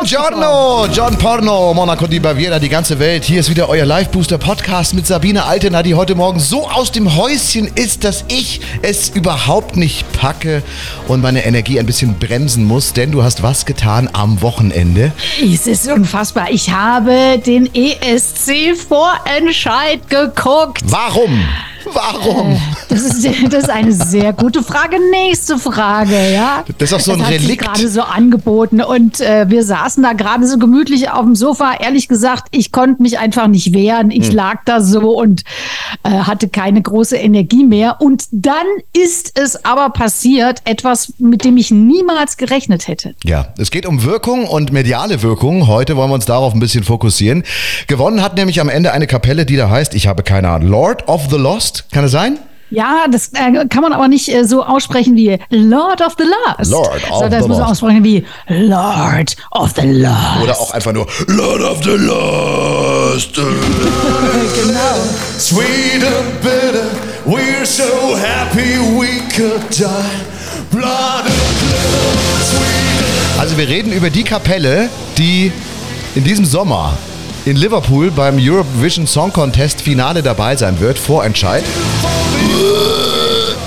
Buongiorno, John Porno, Monaco di Baviera, die ganze Welt. Hier ist wieder euer Live-Booster-Podcast mit Sabine Altena, die heute Morgen so aus dem Häuschen ist, dass ich es überhaupt nicht packe und meine Energie ein bisschen bremsen muss, denn du hast was getan am Wochenende. Es ist unfassbar. Ich habe den ESC-Vorentscheid geguckt. Warum? Warum? Äh, das ist, das ist eine sehr gute Frage. Nächste Frage, ja. Das ist auch so ein das hat Relikt. gerade so angeboten und äh, wir saßen da gerade so gemütlich auf dem Sofa. Ehrlich gesagt, ich konnte mich einfach nicht wehren. Ich lag da so und äh, hatte keine große Energie mehr. Und dann ist es aber passiert, etwas, mit dem ich niemals gerechnet hätte. Ja, es geht um Wirkung und mediale Wirkung. Heute wollen wir uns darauf ein bisschen fokussieren. Gewonnen hat nämlich am Ende eine Kapelle, die da heißt, ich habe keine Ahnung, Lord of the Lost. Kann es sein? Ja, das äh, kann man aber nicht äh, so aussprechen wie Lord of the Lost. Lord of so, das the muss man Lost. aussprechen wie Lord of the Lost. Oder auch einfach nur Lord of the Lost. genau. Sweet and bitter, we're so happy we could die. Blood and glitter, sweet. Also wir reden über die Kapelle, die in diesem Sommer in Liverpool beim Eurovision Song Contest Finale dabei sein wird, Vorentscheid.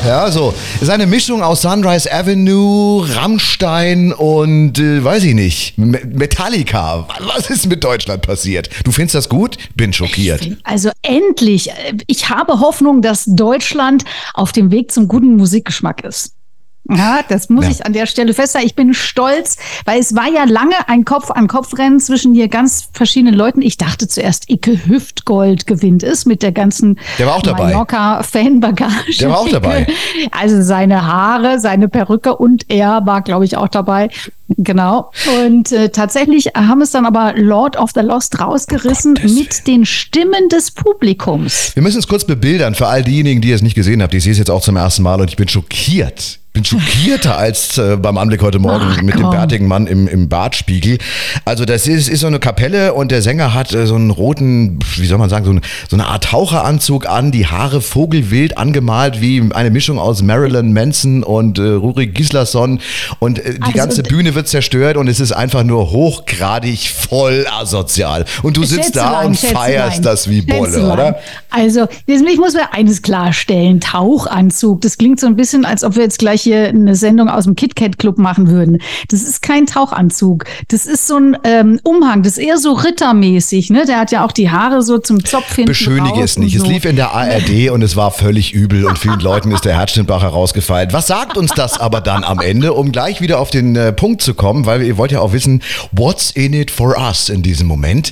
Ja, so. Ist eine Mischung aus Sunrise Avenue, Rammstein und äh, weiß ich nicht, Me- Metallica. Was ist mit Deutschland passiert? Du findest das gut? Bin schockiert. Also endlich. äh, Ich habe Hoffnung, dass Deutschland auf dem Weg zum guten Musikgeschmack ist. Ja, das muss Ja. ich an der Stelle festhalten. Ich bin stolz, weil es war ja lange ein Kopf-an-Kopf-Rennen zwischen hier ganz verschiedenen Leuten. Ich dachte zuerst, Icke Hüftgold gewinnt es mit der ganzen Der war auch dabei. Mallorca-Fanbagage. Der war auch dabei. Also seine Haare, seine Perücke und er war, glaube ich, auch dabei. Genau. Und äh, tatsächlich haben es dann aber Lord of the Lost rausgerissen Gottes mit den Stimmen des Publikums. Wir müssen es kurz bebildern für all diejenigen, die es nicht gesehen haben. Ich sehe es jetzt auch zum ersten Mal und ich bin schockiert. Bin schockierter als äh, beim Anblick heute Morgen Ach, mit dem bärtigen Mann im, im Bartspiegel. Also das ist, ist so eine Kapelle und der Sänger hat äh, so einen roten, wie soll man sagen, so, ein, so eine Art Taucheranzug an, die Haare vogelwild angemalt, wie eine Mischung aus Marilyn Manson und äh, Ruri Gislason. Und äh, die Also, ganze Bühne wird zerstört und es ist einfach nur hochgradig voll asozial. Und du sitzt da und feierst das wie Bolle, oder? Also, ich muss mir eines klarstellen. Tauchanzug, das klingt so ein bisschen, als ob wir jetzt gleich hier eine Sendung aus dem KitKat Club machen würden. Das ist kein Tauchanzug. Das ist so ein ähm, Umhang. Das ist eher so rittermäßig. Ne? Der hat ja auch die Haare so zum Zopf hinten Beschönige es nicht. und Es so. lief in der ARD und es war völlig übel und vielen Leuten ist der Herzschnittbach herausgefallen. Was sagt uns das aber dann am Ende, um gleich wieder auf den äh, Punkt zu kommen, weil ihr wollt ja auch wissen, what's in it for us in diesem Moment.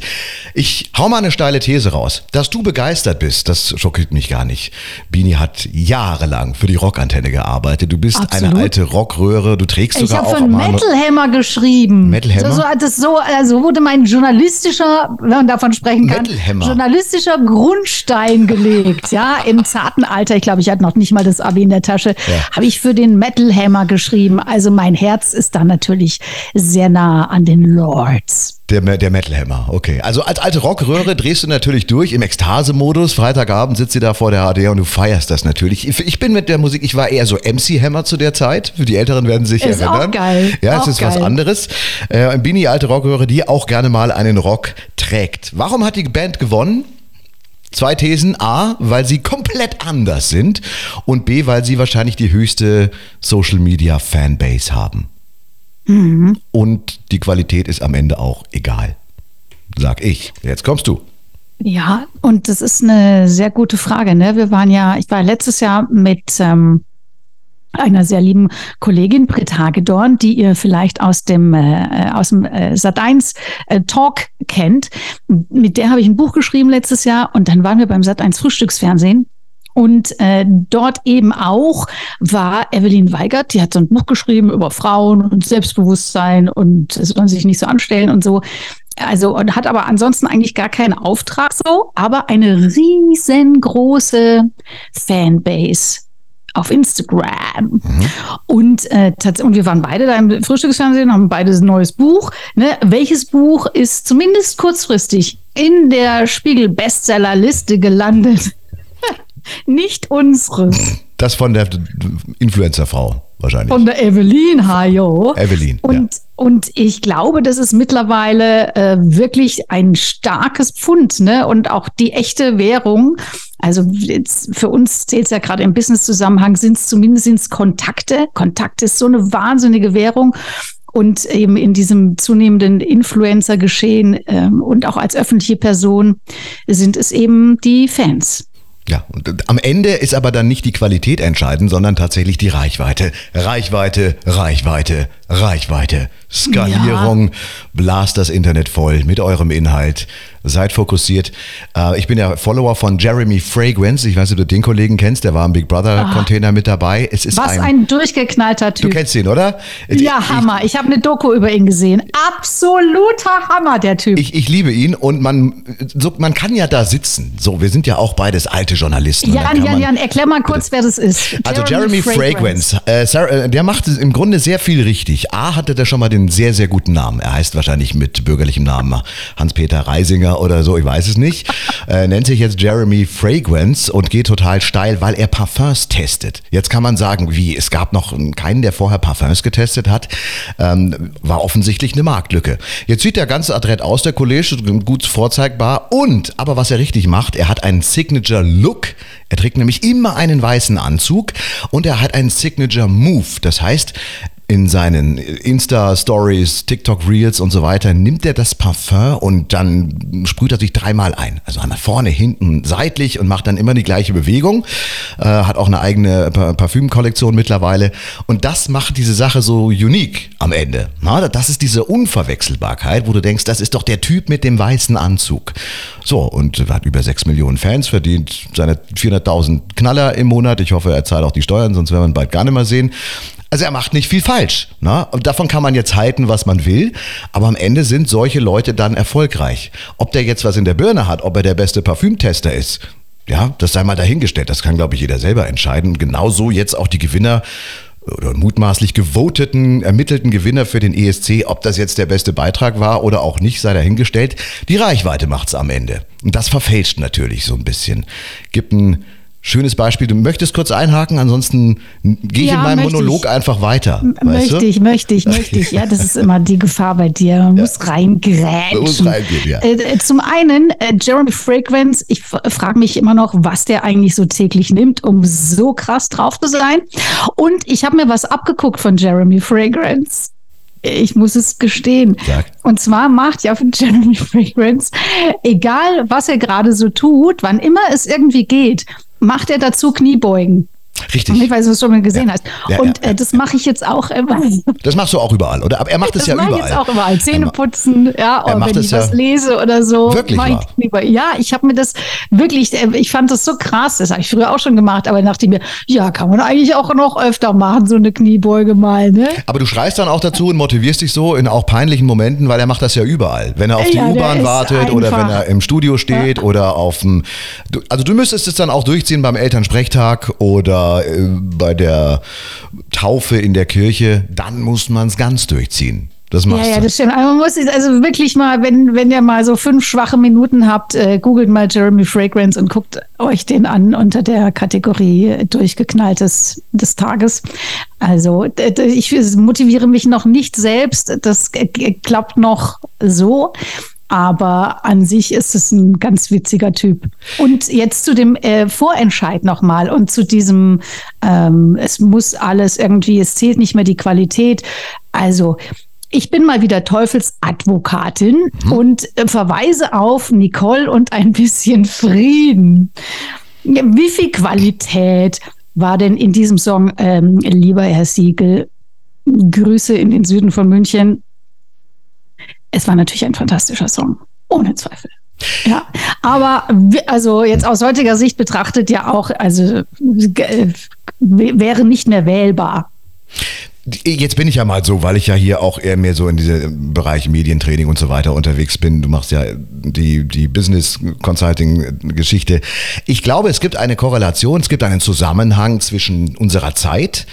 Ich hau mal eine steile These raus. Dass du begeistert bist, das schockiert mich gar nicht. Bini hat jahrelang für die Rockantenne gearbeitet. Du bist Absolut. eine alte Rockröhre, du trägst Ich sogar habe auch für einen am Arm- Metal Hammer geschrieben. Metal Hammer? So, das so, also wurde mein journalistischer, wenn man davon sprechen kann, journalistischer Grundstein gelegt. Ja, im zarten Alter, ich glaube, ich hatte noch nicht mal das Abi in der Tasche, habe ich für den Metal Hammer geschrieben. Also mein Herz ist da natürlich sehr nah an den Lords. Der, der Metal Hammer, okay. Also als alte Rockröhre drehst du natürlich durch im Ekstase-Modus. Freitagabend sitzt sie da vor der HD und du feierst das natürlich. Ich, bin mit der Musik, ich war eher so MC Hammer zu der Zeit. Für die Älteren werden sich Ist auch erinnern. geil. Ja, es Auch ist was geil. anderes. Äh, Bini, alte Rockröhre, die auch gerne mal einen Rock trägt. Warum hat die Band gewonnen? Zwei Thesen. A, weil sie komplett anders sind. Und B, weil sie wahrscheinlich die höchste Social Media Fanbase haben. Und die Qualität ist am Ende auch egal. Sag ich. Jetzt kommst du. Ja, und das ist eine sehr gute Frage. Ne? Wir waren ja, ich war letztes Jahr mit ähm, einer sehr lieben Kollegin, Britt Hagedorn, die ihr vielleicht aus dem, äh, aus dem äh, Sat1 äh, Talk kennt. Mit der habe ich ein Buch geschrieben letztes Jahr und dann waren wir beim Sat1 Frühstücksfernsehen. Und äh, dort eben auch war Evelyn Weigert, die hat so ein Buch geschrieben über Frauen und Selbstbewusstsein und es soll sich nicht so anstellen und so. Also und hat aber ansonsten eigentlich gar keinen Auftrag so, aber eine riesengroße Fanbase auf Instagram. Und, äh, und wir waren beide da im Frühstücksfernsehen, haben beide ein neues Buch. Ne? Welches Buch ist zumindest kurzfristig in der Spiegel-Bestsellerliste gelandet? Nicht unsere. Das von der Influencer-Frau. wahrscheinlich. Von der Evelyn, hajo. Evelyn, und, ja. und ich glaube, das ist mittlerweile äh, wirklich ein starkes Pfund, ne? Und auch die echte Währung. Also jetzt für uns zählt es ja gerade im Business-Zusammenhang, sind es zumindest sind's Kontakte. Kontakt ist so eine wahnsinnige Währung. Und eben in diesem zunehmenden Influencer-Geschehen ähm, und auch als öffentliche Person sind es eben die Fans. Ja, und am Ende ist aber dann nicht die Qualität entscheidend, sondern tatsächlich die Reichweite. Reichweite, Reichweite, Reichweite. Skalierung, ja. blast das Internet voll mit eurem Inhalt. Seid fokussiert. Äh, ich bin ja Follower von Jeremy Fragrance. Ich weiß nicht, ob du den Kollegen kennst, der war im Big Brother ah. Container mit dabei. Es ist Was ein, ein durchgeknallter Typ. Du kennst ihn, oder? Ja, ich, Hammer. Ich habe eine Doku über ihn gesehen. Absoluter Hammer, der Typ. Ich, ich liebe ihn und man, so, man kann ja da sitzen. So, wir sind ja auch beides alte Journalisten. Jan, Jan, Jan, erklär mal kurz, wer das ist. Also Jeremy, Jeremy Fragrance. Fragrance. Äh, Sarah, äh, der macht im Grunde sehr viel richtig. A hatte der schon mal den sehr, sehr guten Namen. Er heißt wahrscheinlich mit bürgerlichem Namen Hans-Peter Reisinger oder so, ich weiß es nicht. Äh, nennt sich jetzt Jeremy Fragrance und geht total steil, weil er Parfums testet. Jetzt kann man sagen, wie, es gab noch keinen, der vorher Parfums getestet hat. Ähm, war offensichtlich eine Marktlücke. Jetzt sieht der ganze Adrett aus, der Kollege, gut vorzeigbar. Und, aber was er richtig macht, er hat einen Signature Look. Er trägt nämlich immer einen weißen Anzug und er hat einen Signature Move. Das heißt, in seinen Insta-Stories, TikTok-Reels und so weiter, nimmt er das Parfum und dann sprüht er sich dreimal ein. Also nach vorne, hinten, seitlich und macht dann immer die gleiche Bewegung. Äh, hat auch eine eigene Parfümkollektion mittlerweile. Und das macht diese Sache so unique am Ende. Na, das ist diese Unverwechselbarkeit, wo du denkst, das ist doch der Typ mit dem weißen Anzug. So, und hat über 6 Millionen Fans, verdient seine 400.000 Knaller im Monat. Ich hoffe, er zahlt auch die Steuern, sonst werden wir ihn bald gar nicht mehr sehen. Also er macht nicht viel falsch. Ne? Und davon kann man jetzt halten, was man will. Aber am Ende sind solche Leute dann erfolgreich. Ob der jetzt was in der Birne hat, ob er der beste Parfümtester ist, ja, das sei mal dahingestellt. Das kann, glaube ich, jeder selber entscheiden. Genauso jetzt auch die Gewinner oder mutmaßlich gewoteten, ermittelten Gewinner für den ESC, ob das jetzt der beste Beitrag war oder auch nicht, sei dahingestellt. Die Reichweite macht's am Ende. Und das verfälscht natürlich so ein bisschen. Gibt ein Schönes Beispiel. Du möchtest kurz einhaken, ansonsten gehe ich ja, in meinem Monolog ich. einfach weiter. Möchte du? ich, möchte ich, möchte ich. Ja, das ist immer die Gefahr bei dir. Man ja. muss reingrätschen. Muss reingehen, ja. Äh, zum einen, äh, Jeremy Fragrance, ich frage mich immer noch, was der eigentlich so täglich nimmt, um so krass drauf zu sein. Und ich habe mir was abgeguckt von Jeremy Fragrance. Ich muss es gestehen. Sag. Und zwar macht ja Jeremy Fragrance, egal was er gerade so tut, wann immer es irgendwie geht, macht er dazu Kniebeugen. Richtig. Ich weiß, was du schon mal gesehen ja, hast. Ja, und ja, äh, das mache ich jetzt auch immer. Das machst du auch überall, oder? Aber er macht es ja überall. Ich jetzt auch überall. Zähne putzen, ja, oder wenn ich was lese oder so. Wirklich ich Ja, ich habe mir das wirklich, äh, ich fand das so krass. Das habe ich früher auch schon gemacht, aber dachte mir, ja, kann man eigentlich auch noch öfter machen, so eine Kniebeuge mal, ne? Aber du schreist dann auch dazu und motivierst dich so in auch peinlichen Momenten, weil er macht das ja überall. Wenn er auf die U-Bahn wartet oder wenn er im Studio steht oder auf dem, also du müsstest es dann auch durchziehen beim Elternsprechtag oder äh, bei der Taufe in der Kirche, dann muss man es ganz durchziehen. Das machst ja, ja, das stimmt. man muss also wirklich mal, wenn, wenn ihr mal so fünf schwache Minuten habt, äh, googelt mal Jeremy Fragrance und guckt euch den an unter der Kategorie durchgeknalltes des Tages. Also ich motiviere mich noch nicht selbst. Das klappt noch so. Aber an sich ist es ein ganz witziger Typ. Und jetzt zu dem äh, Vorentscheid nochmal und zu diesem, ähm, es muss alles irgendwie, es zählt nicht mehr die Qualität. Also ich bin mal wieder Teufelsadvokatin mhm. und äh, verweise auf Nicole und ein bisschen Frieden. Wie viel Qualität war denn in diesem Song, ähm, lieber Herr Siegel? Grüße in den Süden von München es war natürlich ein fantastischer Song, ohne Zweifel. Ja, aber also jetzt aus heutiger Sicht betrachtet ja auch, also wäre nicht mehr wählbar. Jetzt bin ich ja mal so, weil ich ja hier auch eher mehr so in diesem Bereich Medientraining und so weiter unterwegs bin. Du machst ja die, die Business Consulting Geschichte. Ich glaube, es gibt eine Korrelation, es gibt einen Zusammenhang zwischen unserer Zeit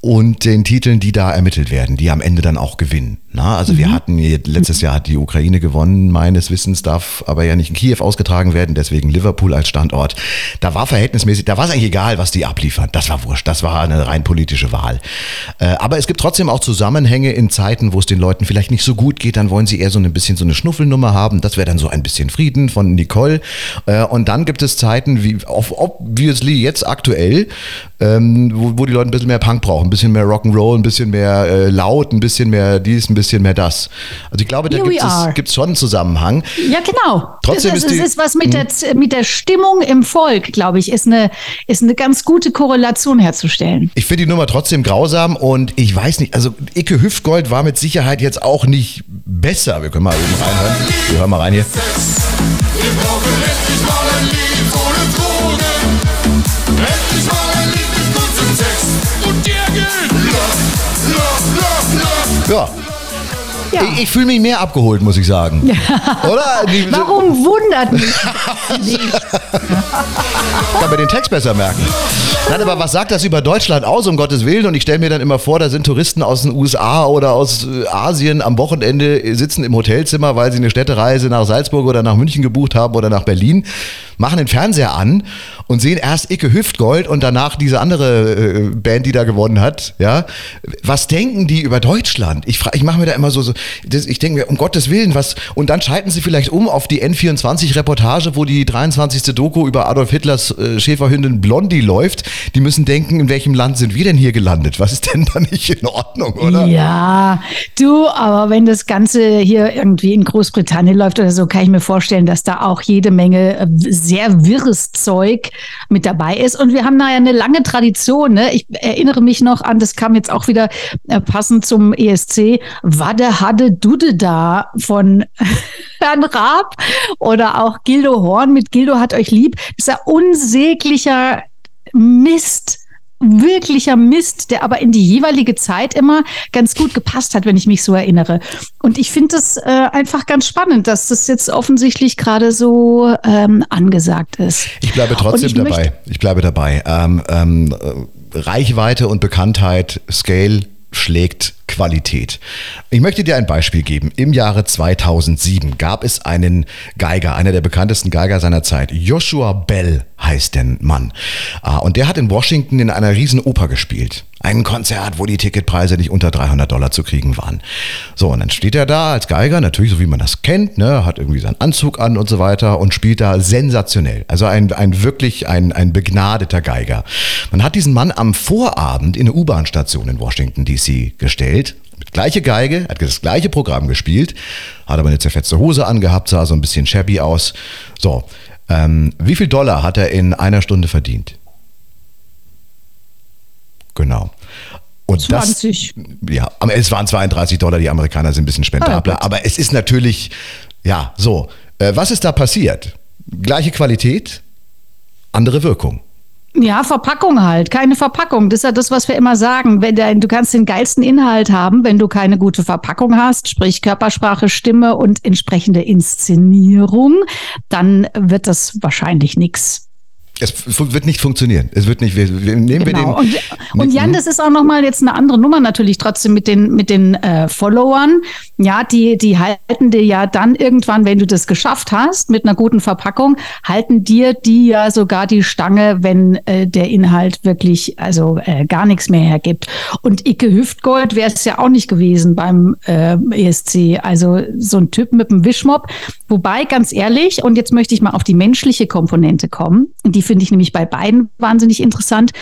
und den Titeln, die da ermittelt werden, die am Ende dann auch gewinnen. Na, also mhm. wir hatten letztes Jahr hat die Ukraine gewonnen, meines Wissens darf aber ja nicht in Kiew ausgetragen werden, deswegen Liverpool als Standort. Da war verhältnismäßig, da war es eigentlich egal, was die abliefern. Das war wurscht, das war eine rein politische Wahl. Äh, aber es gibt trotzdem auch Zusammenhänge in Zeiten, wo es den Leuten vielleicht nicht so gut geht, dann wollen sie eher so ein bisschen so eine Schnuffelnummer haben. Das wäre dann so ein bisschen Frieden von Nicole. Äh, und dann gibt es Zeiten wie obviously jetzt aktuell, ähm, wo, wo die Leute ein bisschen mehr Punk brauchen, ein bisschen mehr Rock'n'Roll, ein bisschen mehr äh, laut, ein bisschen mehr dies, ein bisschen mehr das. Also ich glaube, da gibt es schon einen Zusammenhang. Ja, genau. Trotzdem es, ist, es ist was mit der, hm? mit der Stimmung im Volk, glaube ich, ist eine, ist eine ganz gute Korrelation herzustellen. Ich finde die Nummer trotzdem grausam und ich weiß nicht, also Icke Hüftgold war mit Sicherheit jetzt auch nicht besser. Wir können mal eben reinhören. Wir hören mal rein hier. Wir brauchen endlich mal ein Lied ohne Drogen. Endlich mal ein Lied mit gutem Text. Und der gilt. Love, love, love, love. Ja. Ja. Ich, ich fühle mich mehr abgeholt, muss ich sagen. Oder? Die, Warum wundert mich nicht? Kann mir den Text besser merken. Nein, aber was sagt das über Deutschland aus, um Gottes Willen? Und ich stelle mir dann immer vor, da sind Touristen aus den USA oder aus äh, Asien am Wochenende, sitzen im Hotelzimmer, weil sie eine Städtereise nach Salzburg oder nach München gebucht haben oder nach Berlin, machen den Fernseher an und sehen erst Icke Hüftgold und danach diese andere äh, Band, die da gewonnen hat. Ja, was denken die über Deutschland? Ich, ich mache mir da immer so, so das, ich denke mir, um Gottes Willen, was, und dann schalten sie vielleicht um auf die N24-Reportage, wo die 23. Doku über Adolf Hitlers äh, Schäferhündin Blondie läuft. Die müssen denken, in welchem Land sind wir denn hier gelandet? Was ist denn da nicht in Ordnung, oder? Ja, du, aber wenn das Ganze hier irgendwie in Großbritannien läuft oder so, kann ich mir vorstellen, dass da auch jede Menge äh, sehr wirres Zeug mit dabei ist. Und wir haben da ja eine lange Tradition. Ne? Ich erinnere mich noch an, das kam jetzt auch wieder äh, passend zum ESC, Wadde Hadde Dudde da von Herrn Raab oder auch Gildo Horn mit Gildo hat euch lieb. Das ist ja unsäglicher Mist wirklicher Mist, der aber in die jeweilige Zeit immer ganz gut gepasst hat, wenn ich mich so erinnere. Und ich finde es äh, einfach ganz spannend, dass das jetzt offensichtlich gerade so ähm, angesagt ist. Ich bleibe trotzdem ich dabei. Ich bleibe dabei. Ähm, ähm, Reichweite und Bekanntheit, Scale schlägt Qualität. Ich möchte dir ein Beispiel geben. Im Jahre 2007 gab es einen Geiger, einer der bekanntesten Geiger seiner Zeit. Joshua Bell heißt der Mann. Ah, und der hat in Washington in einer riesen Oper gespielt. Ein Konzert, wo die Ticketpreise nicht unter 300 Dollar zu kriegen waren. So, und dann steht er da als Geiger, natürlich so wie man das kennt, ne, hat irgendwie seinen Anzug an und so weiter und spielt da sensationell. Also ein, ein wirklich ein, ein begnadeter Geiger. Man hat diesen Mann am Vorabend in eine U-Bahn-Station in Washington DC gestellt mit gleiche Geige, hat das gleiche Programm gespielt, hat aber eine zerfetzte Hose angehabt, sah so ein bisschen shabby aus. So, ähm, wie viel Dollar hat er in einer Stunde verdient? Genau. Und 20. Das, ja, es waren 32 Dollar, die Amerikaner sind ein bisschen spendabler, oh, aber es ist natürlich, ja, so. Äh, was ist da passiert? Gleiche Qualität, andere Wirkung. Ja, Verpackung halt, keine Verpackung. Das ist ja das, was wir immer sagen. Wenn der, du kannst den geilsten Inhalt haben, wenn du keine gute Verpackung hast, sprich Körpersprache, Stimme und entsprechende Inszenierung, dann wird das wahrscheinlich nichts. Es wird nicht funktionieren. Es wird nicht. Wir, wir nehmen genau. wir den. Und, und Jan, das ist auch nochmal jetzt eine andere Nummer natürlich trotzdem mit den mit den äh, Followern. Ja, die die halten dir ja dann irgendwann, wenn du das geschafft hast mit einer guten Verpackung, halten dir die ja sogar die Stange, wenn äh, der Inhalt wirklich also äh, gar nichts mehr hergibt. Und Icke Hüftgold wäre es ja auch nicht gewesen beim äh, ESC. Also so ein Typ mit einem Wischmopp. Wobei ganz ehrlich und jetzt möchte ich mal auf die menschliche Komponente kommen. Die finde ich nämlich bei beiden wahnsinnig interessant.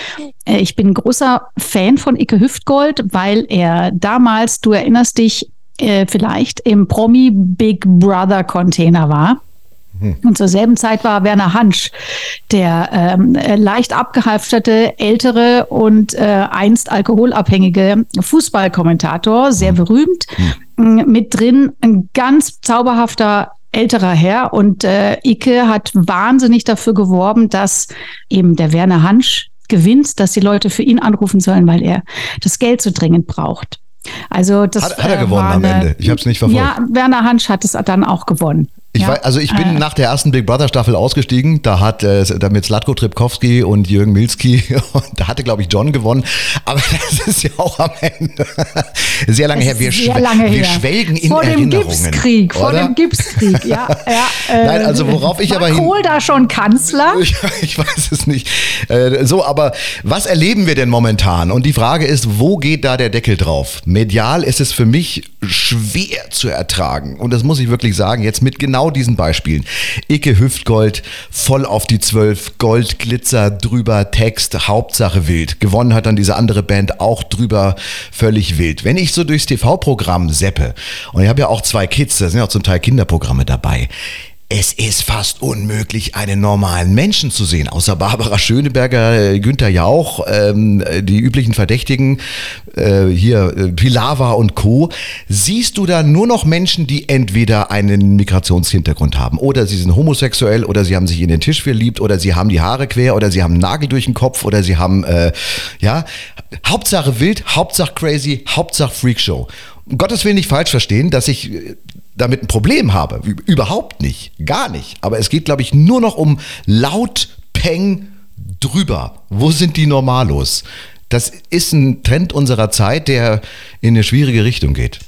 Äh, ich bin ein großer Fan von Icke Hüftgold, weil er damals, du erinnerst dich, äh, vielleicht im Promi Big Brother Container war. Hm. Und zur selben Zeit war Werner Hansch, der ähm, leicht abgehalfterte, ältere und äh, einst alkoholabhängige Fußballkommentator, sehr hm. berühmt. Hm. Mit drin ein ganz zauberhafter älterer Herr und äh, Icke hat wahnsinnig dafür geworben, dass eben der Werner Hansch gewinnt, dass die Leute für ihn anrufen sollen, weil er das Geld so dringend braucht. Also das hat, hat er gewonnen eine, am Ende. Ich habe es nicht verfolgt. Ja, Werner Hansch hat es dann auch gewonnen. Ich ja. war, also ich bin äh. nach der ersten Big Brother Staffel ausgestiegen. Da hat äh, da mit Slatko Tripkowski und Jürgen Milski, da hatte glaube ich John gewonnen. Aber das ist ja auch am Ende sehr lange her. Wir, sehr lange wir her. schwelgen in vor Erinnerungen. Dem Gipskrieg, vor dem Gipskrieg, ja. ja äh, Nein, also worauf ich aber hin. Kohl da schon Kanzler? Ich, ich weiß es nicht. Äh, so, aber was erleben wir denn momentan? Und die Frage ist, wo geht da der Deckel drauf? Medial ist es für mich schwer zu ertragen. Und das muss ich wirklich sagen. Jetzt mit genau genau diesen Beispielen. Icke Hüftgold, voll auf die Zwölf, Gold, Glitzer, drüber, Text, Hauptsache wild. Gewonnen hat dann diese andere Band auch drüber, völlig wild. Wenn ich so durchs TV-Programm seppe, und ich habe ja auch zwei Kids, da sind ja auch zum Teil Kinderprogramme dabei, es ist fast unmöglich, einen normalen Menschen zu sehen, außer Barbara Schöneberger, äh, Günther Jauch, ähm, die üblichen Verdächtigen, äh, hier äh, Pilava und Co. Siehst du da nur noch Menschen, die entweder einen Migrationshintergrund haben oder sie sind homosexuell oder sie haben sich in den Tisch verliebt oder sie haben die Haare quer oder sie haben einen Nagel durch den Kopf oder sie haben, äh, ja, Hauptsache wild, Hauptsache crazy, Hauptsache Freakshow. Gottes Willen nicht falsch verstehen, dass ich äh, damit ein Problem habe. Überhaupt nicht. Gar nicht. Aber es geht, glaube ich, nur noch um laut, peng, drüber. Wo sind die Normalos? Das ist ein Trend unserer Zeit, der in eine schwierige Richtung geht.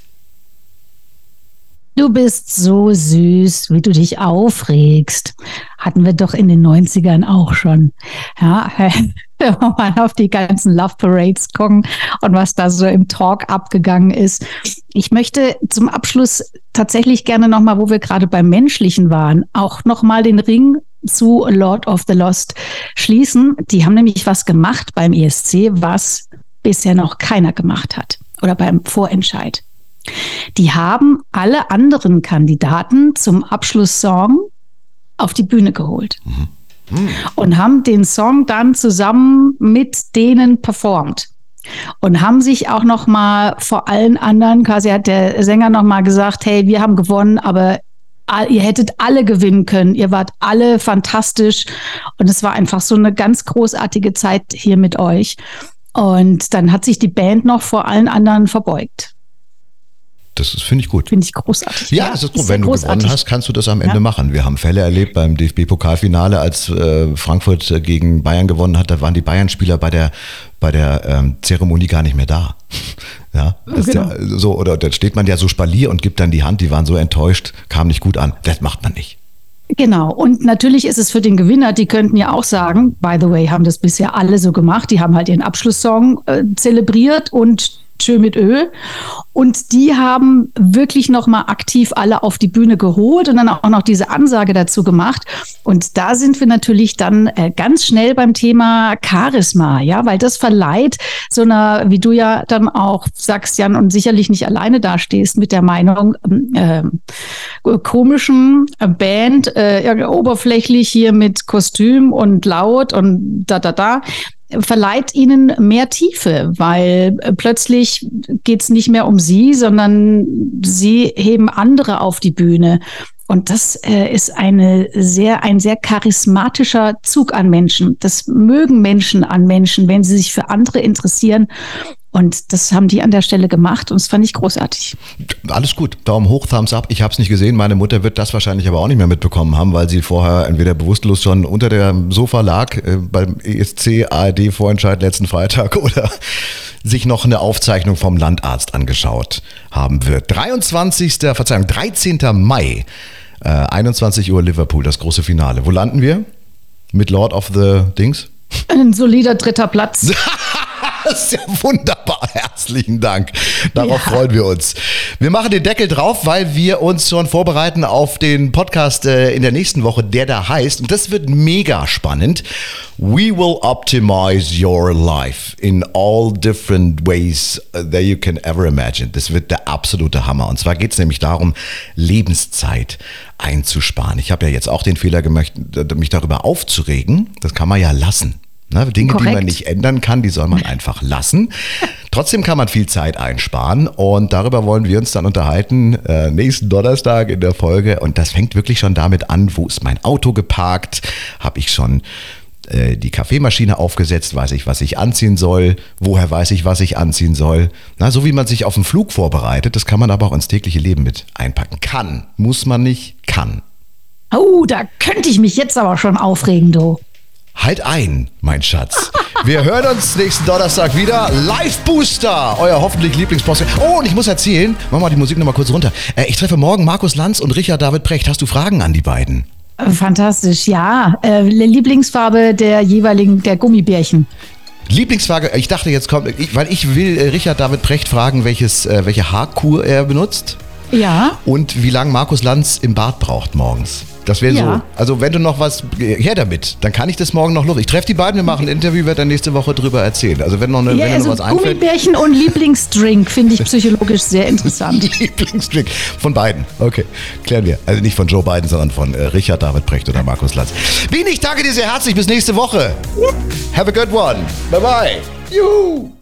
Du bist so süß, wie du dich aufregst. Hatten wir doch in den 90ern auch schon. Ja, wenn wir mal auf die ganzen Love Parades gucken und was da so im Talk abgegangen ist. Ich möchte zum Abschluss tatsächlich gerne nochmal, wo wir gerade beim Menschlichen waren, auch nochmal den Ring zu Lord of the Lost schließen. Die haben nämlich was gemacht beim ESC, was bisher noch keiner gemacht hat oder beim Vorentscheid. Die haben alle anderen Kandidaten zum Abschlusssong auf die Bühne geholt. Mhm. Mhm. Und haben den Song dann zusammen mit denen performt und haben sich auch noch mal vor allen anderen, quasi hat der Sänger noch mal gesagt, hey, wir haben gewonnen, aber ihr hättet alle gewinnen können, ihr wart alle fantastisch und es war einfach so eine ganz großartige Zeit hier mit euch. Und dann hat sich die Band noch vor allen anderen verbeugt. Das finde ich gut. Finde ich großartig. Ja, das ist gut. Wenn du großartig. gewonnen hast, kannst du das am Ende ja. machen. Wir haben Fälle erlebt beim DFB-Pokalfinale, als äh, Frankfurt äh, gegen Bayern gewonnen hat. Da waren die Bayern-Spieler bei der, bei der ähm, Zeremonie gar nicht mehr da. ja, genau. ja, so, oder da steht man ja so spalier und gibt dann die Hand. Die waren so enttäuscht, kam nicht gut an. Das macht man nicht. Genau. Und natürlich ist es für den Gewinner, die könnten ja auch sagen, by the way, haben das bisher alle so gemacht. Die haben halt ihren Abschlusssong äh, zelebriert und Tschö mit Ö. Und die haben wirklich nochmal aktiv alle auf die Bühne geholt und dann auch noch diese Ansage dazu gemacht. Und da sind wir natürlich dann äh, ganz schnell beim Thema Charisma, ja, weil das verleiht so einer, wie du ja dann auch sagst, Jan, und sicherlich nicht alleine dastehst mit der Meinung, äh, komischen Band, äh, oberflächlich hier mit Kostüm und laut und da, da, da verleiht ihnen mehr Tiefe, weil äh, plötzlich geht es nicht mehr um sie, sondern sie heben andere auf die Bühne. Und das äh, ist eine sehr, ein sehr charismatischer Zug an Menschen. Das mögen Menschen an Menschen, wenn sie sich für andere interessieren und das haben die an der Stelle gemacht und das fand ich großartig. Alles gut, Daumen hoch, Thumbs up. Ich habe es nicht gesehen. Meine Mutter wird das wahrscheinlich aber auch nicht mehr mitbekommen haben, weil sie vorher entweder bewusstlos schon unter dem Sofa lag äh, beim ESC ARD Vorentscheid letzten Freitag oder sich noch eine Aufzeichnung vom Landarzt angeschaut haben wird. 23. Verzeihung, 13. Mai, äh, 21 Uhr Liverpool, das große Finale. Wo landen wir? Mit Lord of the Dings? Ein solider dritter Platz. Das ist ja wunderbar. Herzlichen Dank. Darauf ja. freuen wir uns. Wir machen den Deckel drauf, weil wir uns schon vorbereiten auf den Podcast äh, in der nächsten Woche, der da heißt, und das wird mega spannend. We will optimize your life in all different ways that you can ever imagine. Das wird der absolute Hammer. Und zwar geht es nämlich darum, Lebenszeit einzusparen. Ich habe ja jetzt auch den Fehler gemacht, mich darüber aufzuregen. Das kann man ja lassen. Ne, Dinge, Korrekt. die man nicht ändern kann, die soll man einfach lassen. Trotzdem kann man viel Zeit einsparen und darüber wollen wir uns dann unterhalten äh, nächsten Donnerstag in der Folge. Und das fängt wirklich schon damit an, wo ist mein Auto geparkt? Habe ich schon äh, die Kaffeemaschine aufgesetzt? Weiß ich, was ich anziehen soll? Woher weiß ich, was ich anziehen soll? Na, so wie man sich auf einen Flug vorbereitet, das kann man aber auch ins tägliche Leben mit einpacken. Kann, muss man nicht, kann. Oh, da könnte ich mich jetzt aber schon aufregen, du. Halt ein, mein Schatz. Wir hören uns nächsten Donnerstag wieder. Live Booster, euer hoffentlich Lieblingspost. Oh, und ich muss erzählen, mach mal die Musik nochmal kurz runter. Äh, ich treffe morgen Markus Lanz und Richard David Precht. Hast du Fragen an die beiden? Fantastisch, ja. Äh, Lieblingsfarbe der jeweiligen, der Gummibärchen. Lieblingsfrage, ich dachte jetzt kommt, ich, weil ich will äh, Richard David Precht fragen, welches, äh, welche Haarkur er benutzt Ja. und wie lange Markus Lanz im Bad braucht morgens. Das wäre Ja. so. Also wenn du noch was, her damit, dann kann ich das morgen noch los. Ich treffe die beiden, wir machen ein Interview, werde dann nächste Woche drüber erzählen. Also wenn noch, eine, Ja, wenn also noch was einfällt. Gummibärchen und Lieblingsdrink finde ich psychologisch sehr interessant. Lieblingsdrink von beiden. Okay, klären wir. Also nicht von Joe Biden, sondern von äh, Richard David Precht oder Markus Lanz. Bien, ich danke dir sehr herzlich. Bis nächste Woche. Have a good one. Bye bye. Juhu.